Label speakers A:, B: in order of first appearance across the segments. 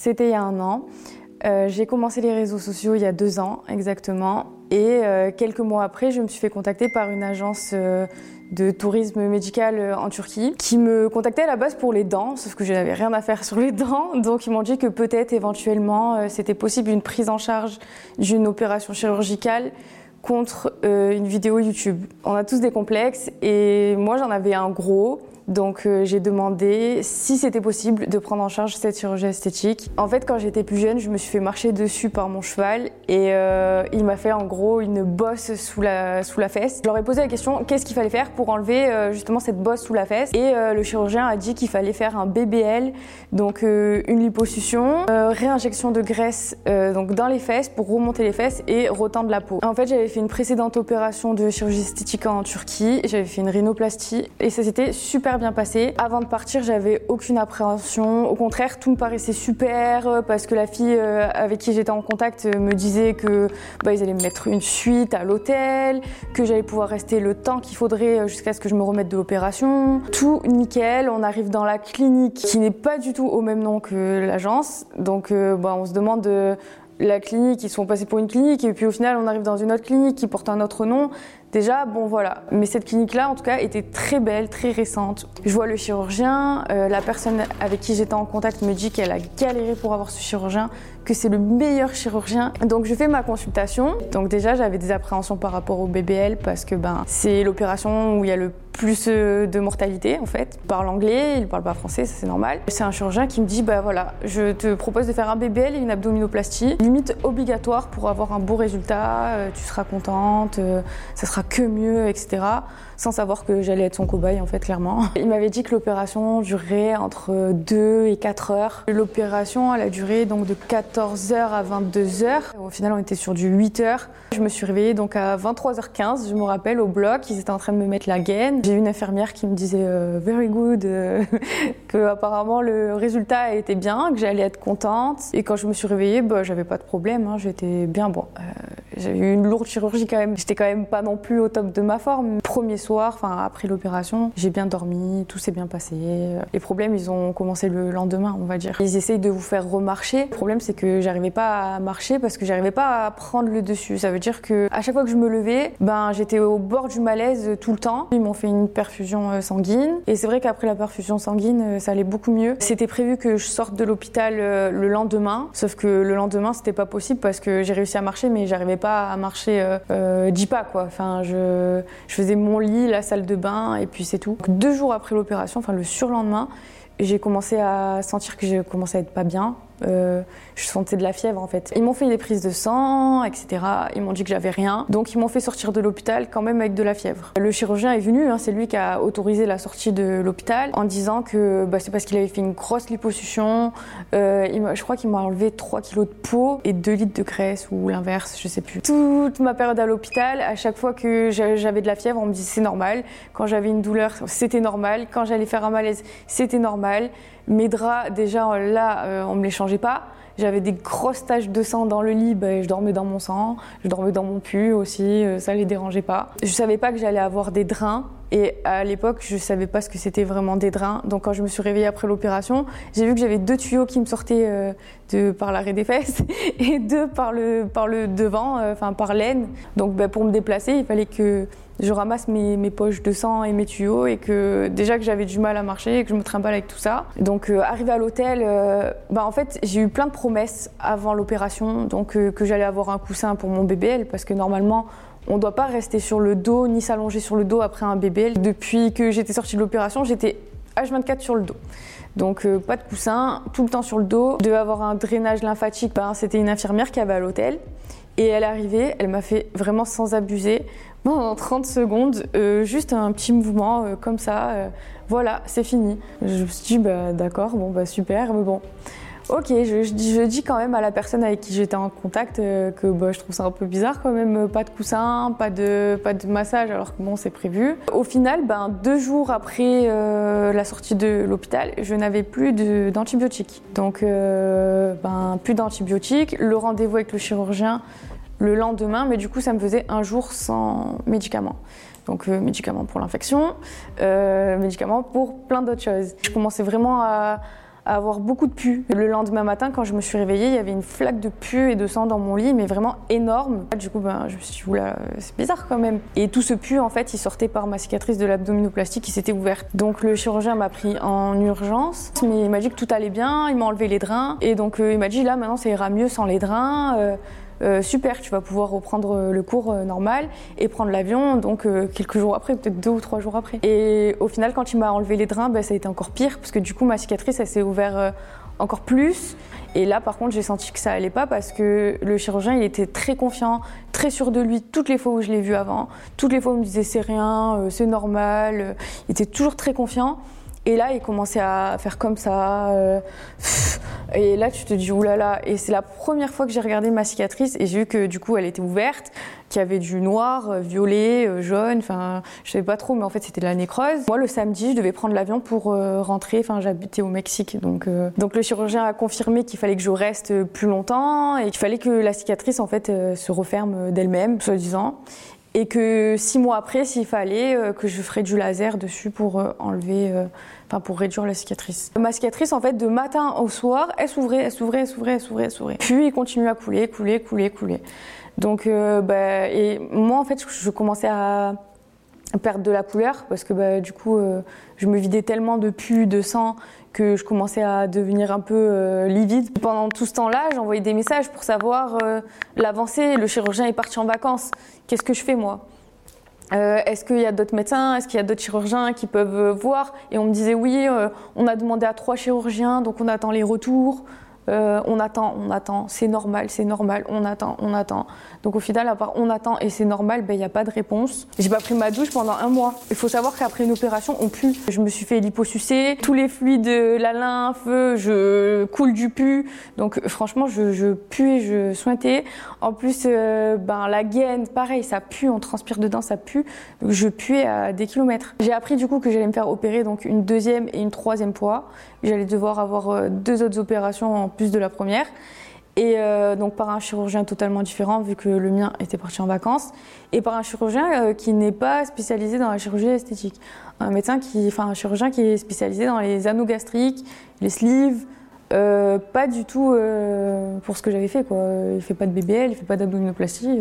A: C'était il y a un an. Euh, j'ai commencé les réseaux sociaux il y a deux ans exactement. Et euh, quelques mois après, je me suis fait contacter par une agence euh, de tourisme médical en Turquie qui me contactait à la base pour les dents, sauf que je n'avais rien à faire sur les dents. Donc ils m'ont dit que peut-être éventuellement c'était possible une prise en charge d'une opération chirurgicale contre une vidéo YouTube. On a tous des complexes et moi j'en avais un gros. Donc euh, j'ai demandé si c'était possible de prendre en charge cette chirurgie esthétique. En fait, quand j'étais plus jeune, je me suis fait marcher dessus par mon cheval et euh, il m'a fait en gros une bosse sous la, sous la fesse. Je leur ai posé la question qu'est-ce qu'il fallait faire pour enlever euh, justement cette bosse sous la fesse? Et le chirurgien a dit qu'il fallait faire un BBL, donc une liposuction, réinjection de graisse donc dans les fesses pour remonter les fesses et retendre la peau. En fait, j'avais fait une précédente opération de chirurgie esthétique en Turquie, j'avais fait une rhinoplastie et ça s'était super bien passé. Avant de partir, j'avais aucune appréhension. Au contraire, tout me paraissait super euh, parce que la fille euh, avec qui j'étais en contact euh, me disait que bah, ils allaient me mettre une suite à l'hôtel, que j'allais pouvoir rester le temps qu'il faudrait jusqu'à ce que je me remette de l'opération. Tout nickel. On arrive dans la clinique qui n'est pas du tout au même nom que l'agence. Donc, bah, on se demande la clinique, ils sont passés pour une clinique, et puis au final, on arrive dans une autre clinique qui porte un autre nom. Déjà, bon voilà. Mais cette clinique-là, en tout cas, était très belle, très récente. Je vois le chirurgien, euh, la personne avec qui j'étais en contact me dit qu'elle a galéré pour avoir ce chirurgien, que c'est le meilleur chirurgien. Donc je fais ma consultation. Donc déjà, j'avais des appréhensions par rapport au BBL parce que ben c'est l'opération où il y a le plus euh, de mortalité en fait. Il parle anglais, il parle pas français, ça c'est normal. C'est un chirurgien qui me dit bah voilà, je te propose de faire un BBL et une abdominoplastie, limite obligatoire pour avoir un beau résultat, euh, tu seras contente, ça sera que mieux, etc. Sans savoir que j'allais être son cobaye, en fait, clairement. Il m'avait dit que l'opération durerait entre 2 et 4 heures. L'opération, elle a duré donc de 14 heures à 22 heures. Au final, on était sur du 8 heures. Je me suis réveillée donc à 23h15, je me rappelle, au bloc. Ils étaient en train de me mettre la gaine. J'ai une infirmière qui me disait euh, very good, euh, que apparemment le résultat était bien, que j'allais être contente. Et quand je me suis réveillée, bah, j'avais pas de problème. Hein. J'étais bien. Bon, euh, j'ai eu une lourde chirurgie quand même. J'étais quand même pas non plus au top de ma forme. Premier soir, enfin après l'opération, j'ai bien dormi, tout s'est bien passé. Les problèmes, ils ont commencé le lendemain, on va dire. Ils essayent de vous faire remarcher. Le problème, c'est que j'arrivais pas à marcher parce que j'arrivais pas à prendre le dessus. Ça veut dire que à chaque fois que je me levais, ben j'étais au bord du malaise tout le temps. Ils m'ont fait une perfusion euh, sanguine et c'est vrai qu'après la perfusion sanguine, euh, ça allait beaucoup mieux. C'était prévu que je sorte de l'hôpital euh, le lendemain, sauf que le lendemain, c'était pas possible parce que j'ai réussi à marcher, mais j'arrivais pas à marcher euh, euh, dix pas quoi. Enfin, je, je, faisais mon lit, la salle de bain et puis c'est tout. deux jours après l'opération, enfin le surlendemain, j'ai commencé à sentir que j'ai commencé à être pas bien. Euh, je sentais de la fièvre en fait. Ils m'ont fait des prises de sang, etc. Ils m'ont dit que j'avais rien. Donc ils m'ont fait sortir de l'hôpital quand même avec de la fièvre. Le chirurgien est venu, hein, c'est lui qui a autorisé la sortie de l'hôpital en disant que bah, c'est parce qu'il avait fait une grosse liposuction. Euh, je crois qu'il m'a enlevé 3 kilos de peau et 2 litres de graisse ou l'inverse, je sais plus. Toute ma période à l'hôpital, à chaque fois que j'avais de la fièvre, on me disait c'est normal. Quand j'avais une douleur, c'était normal. Quand j'allais faire un malaise, c'était normal. Mes draps, déjà là, euh, on me les changeait pas. J'avais des grosses taches de sang dans le lit, ben, je dormais dans mon sang, je dormais dans mon pu aussi, euh, ça les dérangeait pas. Je savais pas que j'allais avoir des drains et à l'époque je savais pas ce que c'était vraiment des drains. Donc quand je me suis réveillée après l'opération, j'ai vu que j'avais deux tuyaux qui me sortaient euh, de, par l'arrêt des fesses et deux par le, par le devant, enfin par l'aine. Donc ben, pour me déplacer, il fallait que je ramasse mes, mes, poches de sang et mes tuyaux et que déjà que j'avais du mal à marcher et que je me trimballe avec tout ça. Donc euh, arrivé à l'hôtel, euh, bah, en fait j'ai eu plein de promesses avant l'opération, donc euh, que j'allais avoir un coussin pour mon BBL parce que normalement on ne doit pas rester sur le dos ni s'allonger sur le dos après un BBL. Depuis que j'étais sortie de l'opération, j'étais H24 sur le dos. Donc pas de coussin, tout le temps sur le dos. De avoir un drainage lymphatique, ben, c'était une infirmière qui avait à l'hôtel. Et elle est arrivée, elle m'a fait vraiment sans abuser, en 30 secondes, euh, juste un petit mouvement euh, comme ça, euh, voilà, c'est fini. Je me suis dit, bah, d'accord, bon, bah, super, mais bon. Ok, je, dis quand même à la personne avec qui j'étais en contact que bah, je trouve ça un peu bizarre quand même, pas de coussin, pas de, pas de massage alors que bon c'est prévu. Au final, ben, deux jours après la sortie de l'hôpital, je n'avais plus d'antibiotiques. Donc ben, plus d'antibiotiques, le rendez-vous avec le chirurgien, le lendemain, mais du coup, ça me faisait un jour sans médicaments. Donc, euh, médicaments pour l'infection, euh, médicaments pour plein d'autres choses. Je commençais vraiment à, avoir beaucoup de pus. Le lendemain matin, quand je me suis réveillée, il y avait une flaque de pus et de sang dans mon lit, mais vraiment énorme. Du coup, ben, je me suis dit, oula, c'est bizarre quand même. Et tout ce pu, en fait, il sortait par ma cicatrice de l'abdominoplastie qui s'était ouverte. Donc le chirurgien m'a pris en urgence, il m'a dit que tout allait bien, il m'a enlevé les drains. Et donc euh, il m'a dit, là, maintenant, ça ira mieux sans les drains. Euh, euh, super, tu vas pouvoir reprendre le cours normal et prendre l'avion, donc quelques jours après, peut-être deux ou trois jours après. Et au final, quand il m'a enlevé les drains, ben, ça a été encore pire, parce que du coup, ma cicatrice, elle s'est ouverte encore plus. Et là, par contre, j'ai senti que ça allait pas parce que le chirurgien, il était très confiant, très sûr de lui toutes les fois où je l'ai vu avant. Toutes les fois où il me disait c'est rien, c'est normal. Il était toujours très confiant. Et là, il commençait à faire comme ça. Euh, et là, tu te dis, oulala. Et c'est la première fois que j'ai regardé ma cicatrice et j'ai vu que du coup, elle était ouverte, qu'il y avait du noir, euh, violet, euh, jaune. Enfin, je savais pas trop, mais en fait, c'était de la nécrose. Moi, le samedi, je devais prendre l'avion pour rentrer. Enfin, j'habitais au Mexique. Donc, donc, le chirurgien a confirmé qu'il fallait que je reste plus longtemps et qu'il fallait que la cicatrice, en fait, se referme d'elle-même, soi-disant et que six mois après, s'il fallait, que je ferais du laser dessus pour enlever enfin pour réduire la cicatrice. Ma cicatrice, en fait, de matin au soir, elle s'ouvrait, elle s'ouvrait, elle s'ouvrait, elle s'ouvrait, elle s'ouvrait. Puis il continue à couler, couler, couler, couler. Donc, euh, bah, et moi, en fait, je commençais à perdre de la couleur parce que bah, du coup, euh, je me vidais tellement de pus, de sang que je commençais à devenir un peu euh, livide. Pendant tout ce temps-là, j'envoyais des messages pour savoir l'avancée. Le chirurgien est parti en vacances. Qu'est-ce que je fais moi? Euh, est-ce qu'il y a d'autres médecins? Est-ce qu'il y a d'autres chirurgiens qui peuvent euh, voir? Et on me disait oui, euh, on a demandé à trois chirurgiens, donc on attend les retours. Euh, on attend, on attend, c'est normal, c'est normal, on attend, on attend. Donc au final, à part on attend et c'est normal, ben, il n'y a pas de réponse. J'ai pas pris ma douche pendant un mois. Il faut savoir qu'après une opération, on pue. Je me suis fait liposucer, tous les fluides, la lymphe, je coule du pu. Donc franchement, je, je et je sointais. En plus, euh, ben, la gaine, pareil, ça pue, on transpire dedans, ça pue. je puais à des kilomètres. J'ai appris du coup que j'allais me faire opérer donc une deuxième et une troisième fois. J'allais devoir avoir euh, deux autres opérations en plus de la première. Et euh, donc par un chirurgien totalement différent, vu que le mien était parti en vacances, et par un chirurgien euh, qui n'est pas spécialisé dans la chirurgie esthétique. Un médecin qui, enfin un chirurgien qui est spécialisé dans les anneaux gastriques, les sleeves, pas du tout pour ce que j'avais fait. Quoi. Il fait pas de BBL, il fait pas d'abdominoplastie.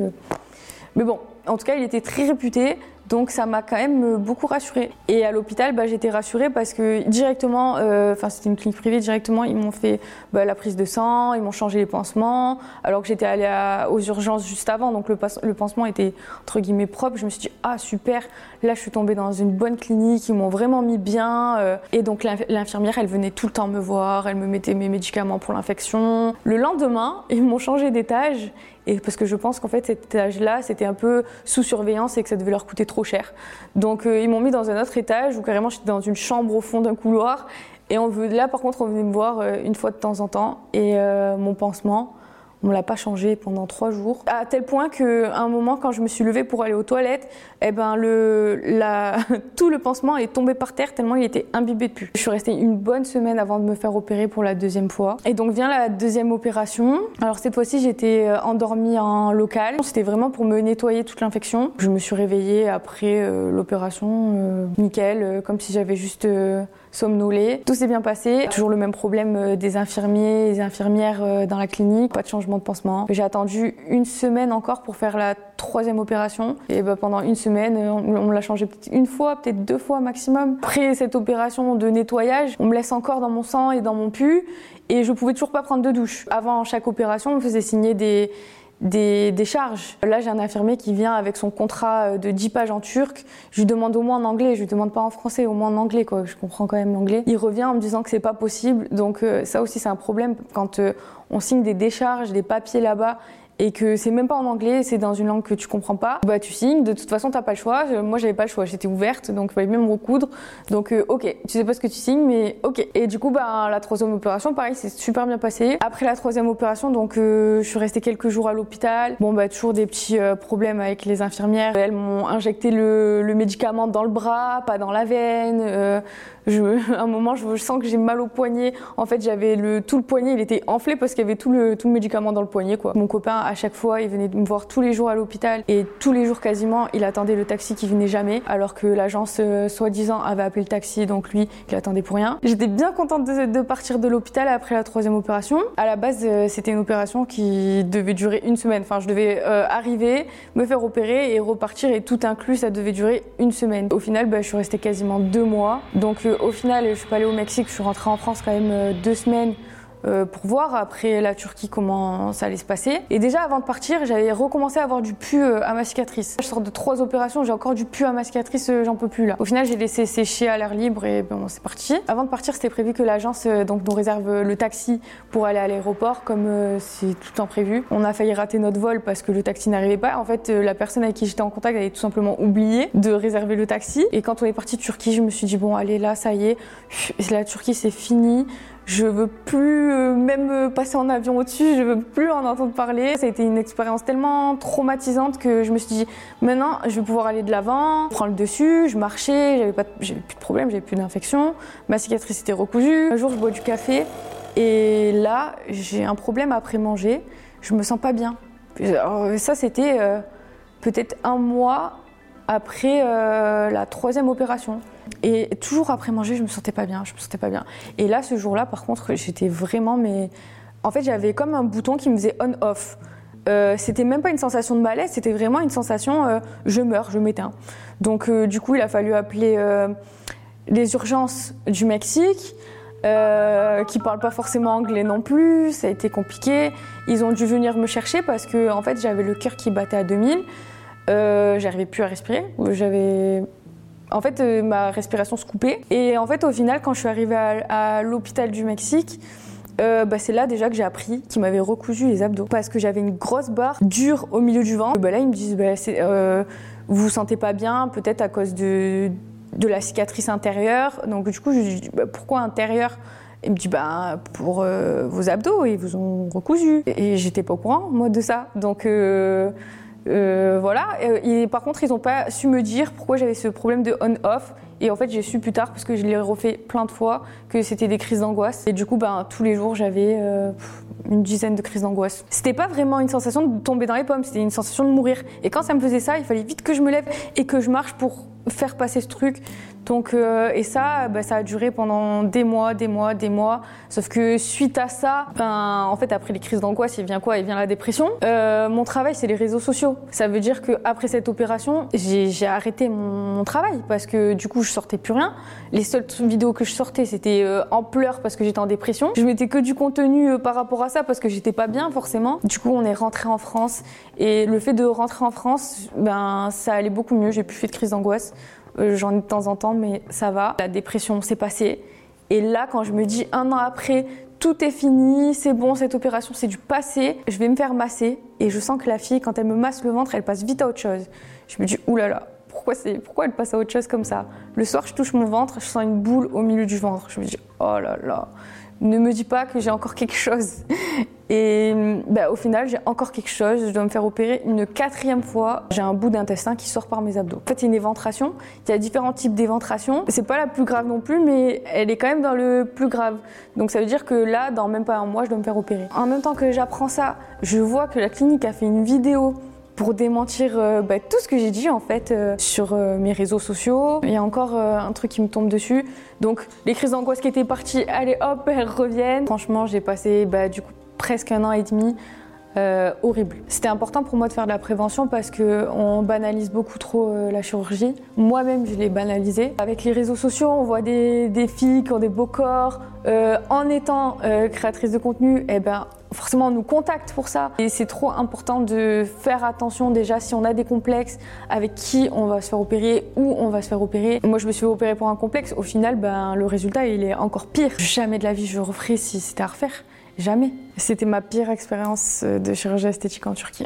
A: Mais bon, en tout cas, il était très réputé. Donc ça m'a quand même beaucoup rassurée. Et à l'hôpital, bah, j'étais rassurée parce que directement, euh, enfin c'était une clinique privée, directement ils m'ont fait bah, la prise de sang, ils m'ont changé les pansements, alors que j'étais allée aux urgences juste avant, donc le, le, pansement était entre guillemets propre. Je me suis dit ah super, là je suis tombée dans une bonne clinique, ils m'ont vraiment mis bien. Euh. et donc l'infirmière, elle venait tout le temps me voir, elle me mettait mes médicaments pour l'infection. Le lendemain, ils m'ont changé d'étage et parce que je pense qu'en fait cet étage-là, c'était un peu sous surveillance et que ça devait leur coûter trop cher. Donc euh, ils m'ont mis dans un autre étage où carrément j'étais dans une chambre au fond d'un couloir. Et on là par contre, on venait me voir euh, une fois de temps en temps. Et euh, mon pansement, on l'a pas changé pendant trois jours. À tel point qu'à un moment, quand je me suis levée pour aller aux toilettes, eh ben le, tout le pansement est tombé par terre tellement il était imbibé de pu. Je suis restée une bonne semaine avant de me faire opérer pour la deuxième fois. Et donc vient la deuxième opération. Alors cette fois-ci, j'étais euh, endormie en local. C'était vraiment pour me nettoyer toute l'infection. Je me suis réveillée après euh, l'opération, euh, nickel, comme si j'avais juste somnolé. Tout s'est bien passé. Toujours le même problème euh, des infirmiers et infirmières euh, dans la clinique. Pas de changement de pansement. J'ai attendu une semaine encore pour faire la troisième opération. Et bah, pendant une semaine, euh, on, l'a changé peut-être une fois, peut-être deux fois maximum. Après cette opération de nettoyage, on me laisse encore dans mon sang et dans mon pu. Et je pouvais toujours pas prendre de douche. Avant chaque opération, on me faisait signer des, des, charges. Là, j'ai un infirmier qui vient avec son contrat euh, de 10 pages en turc. Je lui demande au moins en anglais, je lui demande pas en français, au moins en anglais, quoi. Je comprends quand même l'anglais. Il revient en me disant que c'est pas possible. Donc, euh, ça aussi, c'est un problème quand euh, on signe des décharges, des papiers là-bas et que c'est même pas en anglais, c'est dans une langue que tu comprends pas, bah tu signes, de toute façon t'as pas le choix. Moi j'avais pas le choix, j'étais ouverte, donc il fallait même recoudre. Donc euh, ok, tu sais pas ce que tu signes, mais ok. Et du coup bah la troisième opération, pareil, c'est super bien passé. Après la troisième opération, donc euh, je suis restée quelques jours à l'hôpital. Bon bah toujours des petits euh, problèmes avec les infirmières. Elles m'ont injecté le, le, médicament dans le bras, pas dans la veine. Je, à un moment, je, sens que j'ai mal au poignet. En fait, j'avais le tout le poignet, il était enflé parce qu'il y avait tout le tout le médicament dans le poignet. Quoi. Mon copain à chaque fois, il venait me voir tous les jours à l'hôpital et tous les jours quasiment, il attendait le taxi qui venait jamais, alors que l'agence euh, soi-disant avait appelé le taxi, donc lui, il attendait pour rien. J'étais bien contente de, partir de l'hôpital après la troisième opération. À la base, euh, c'était une opération qui devait durer une semaine. Enfin, je devais euh, arriver, me faire opérer et repartir et tout inclus, ça devait durer une semaine. Au final, bah, je suis restée quasiment deux mois. Donc au final, je suis pas allée au Mexique, je suis rentrée en France quand même deux semaines euh, pour voir après la Turquie comment ça allait se passer. Et déjà avant de partir, j'avais recommencé à avoir du pu euh, à ma cicatrice. Je sors de trois opérations, j'ai encore du pu à ma cicatrice, euh, j'en peux plus là. Au final, j'ai laissé sécher à l'air libre et bon, c'est parti. Avant de partir, c'était prévu que l'agence donc nous réserve le taxi pour aller à l'aéroport, comme c'est tout temps prévu. On a failli rater notre vol parce que le taxi n'arrivait pas. En fait, la personne avec qui j'étais en contact avait tout simplement oublié de réserver le taxi. Et quand on est parti de Turquie, je me suis dit bon, allez là, ça y est, la Turquie c'est fini je veux plus euh, même euh, passer en avion au-dessus, je veux plus en entendre parler. Ça a été une expérience tellement traumatisante que je me suis dit maintenant je vais pouvoir aller de l'avant, prendre le dessus, je marchais, j'avais pas j'avais plus de problème, j'avais plus d'infection, ma cicatrice était recousue. Un jour je bois du café et là j'ai un problème après manger, je me sens pas bien. ça c'était euh, peut-être un mois après la troisième opération. Et toujours après manger, je me sentais pas bien, je me sentais pas bien. Et là, ce jour-là, par contre, j'étais vraiment, mais en fait, j'avais comme un bouton qui me faisait on/off. Euh, c'était même pas une sensation de malaise, c'était vraiment une sensation euh, je meurs, je m'éteins. Donc euh, du coup, il a fallu appeler euh, les urgences du Mexique, qui parlent pas forcément anglais non plus. Ça a été compliqué. Ils ont dû venir me chercher parce que en fait, j'avais le cœur qui battait à 2000. J'arrivais plus à respirer. J'avais en fait, euh, ma respiration se coupait. Et en fait, au final, quand je suis arrivée à, l'hôpital du Mexique, euh, bah, c'est là déjà que j'ai appris qu'ils m'avaient recousu les abdos parce que j'avais une grosse barre dure au milieu du ventre. Bah, là, ils me disent bah, euh, vous vous sentez pas bien, peut-être à cause de, la cicatrice intérieure. Donc, du coup, je dis bah, pourquoi intérieure? Il me dit bah pour vos abdos ils vous ont recousu et j'étais pas au courant moi de ça donc euh, voilà. Et, par contre, ils n'ont pas su me dire pourquoi j'avais ce problème de on-off. Et en fait, j'ai su plus tard, parce que je l'ai refait plein de fois, que c'était des crises d'angoisse. Et du coup, ben, tous les jours, j'avais euh, une dizaine de crises d'angoisse. C'était pas vraiment une sensation de tomber dans les pommes, c'était une sensation de mourir. Et quand ça me faisait ça, il fallait vite que je me lève et que je marche pour faire passer ce truc. Donc, euh, et ça, bah, ça a duré pendant des mois, des mois, des mois. Sauf que suite à ça, ben, en fait, après les crises d'angoisse, il vient quoi? Il vient la dépression. Euh, mon travail, c'est les réseaux sociaux. Ça veut dire que après cette opération, j'ai arrêté mon, travail parce que du coup, je sortais plus rien. Les seules vidéos que je sortais, c'était euh, en pleurs parce que j'étais en dépression. Je mettais que du contenu euh, par rapport à ça parce que j'étais pas bien forcément. Du coup, on est rentré en France et le fait de rentrer en France, ben, ça allait beaucoup mieux. J'ai plus fait de crise d'angoisse. Euh, j'en ai de temps en temps, mais ça va. La dépression s'est passée. Et là, quand je me dis un an après, tout est fini, c'est bon, cette opération c'est du passé, je vais me faire masser. Et je sens que la fille, quand elle me masse le ventre, elle passe vite à autre chose. Je me dis, oulala, pourquoi, pourquoi elle passe à autre chose comme ça? Le soir, je touche mon ventre, je sens une boule au milieu du ventre. Je me dis, oh là là, ne me dis pas que j'ai encore quelque chose. Et bah, au final, j'ai encore quelque chose. Je dois me faire opérer une quatrième fois. J'ai un bout d'intestin qui sort par mes abdos. En fait, c'est une éventration. Il y a différents types d'éventration. C'est pas la plus grave non plus, mais elle est quand même dans le plus grave. Donc ça veut dire que là, dans même pas un mois, je dois me faire opérer. En même temps que j'apprends ça, je vois que la clinique a fait une vidéo pour démentir euh, bah, tout ce que j'ai dit en fait euh, sur euh, mes réseaux sociaux. Il y a encore un truc qui me tombe dessus. Donc les crises d'angoisse qui étaient parties, allez hop, elles reviennent. Franchement, j'ai passé bah, du coup presque un an et demi euh, horrible. C'était important pour moi de faire de la prévention parce qu'on banalise beaucoup trop euh, la chirurgie. Moi-même, je l'ai banalisé. Avec les réseaux sociaux, on voit des, filles qui ont des beaux corps. Euh, en étant créatrice de contenu, eh ben, forcément, on nous contacte pour ça. Et c'est trop important de faire attention déjà si on a des complexes, avec qui on va se faire opérer, où on va se faire opérer. Moi, je me suis opérer pour un complexe. Au final, ben, le résultat, il est encore pire. Jamais de la vie je referais si c'était à refaire. Jamais. C'était ma pire expérience de chirurgie esthétique en Turquie.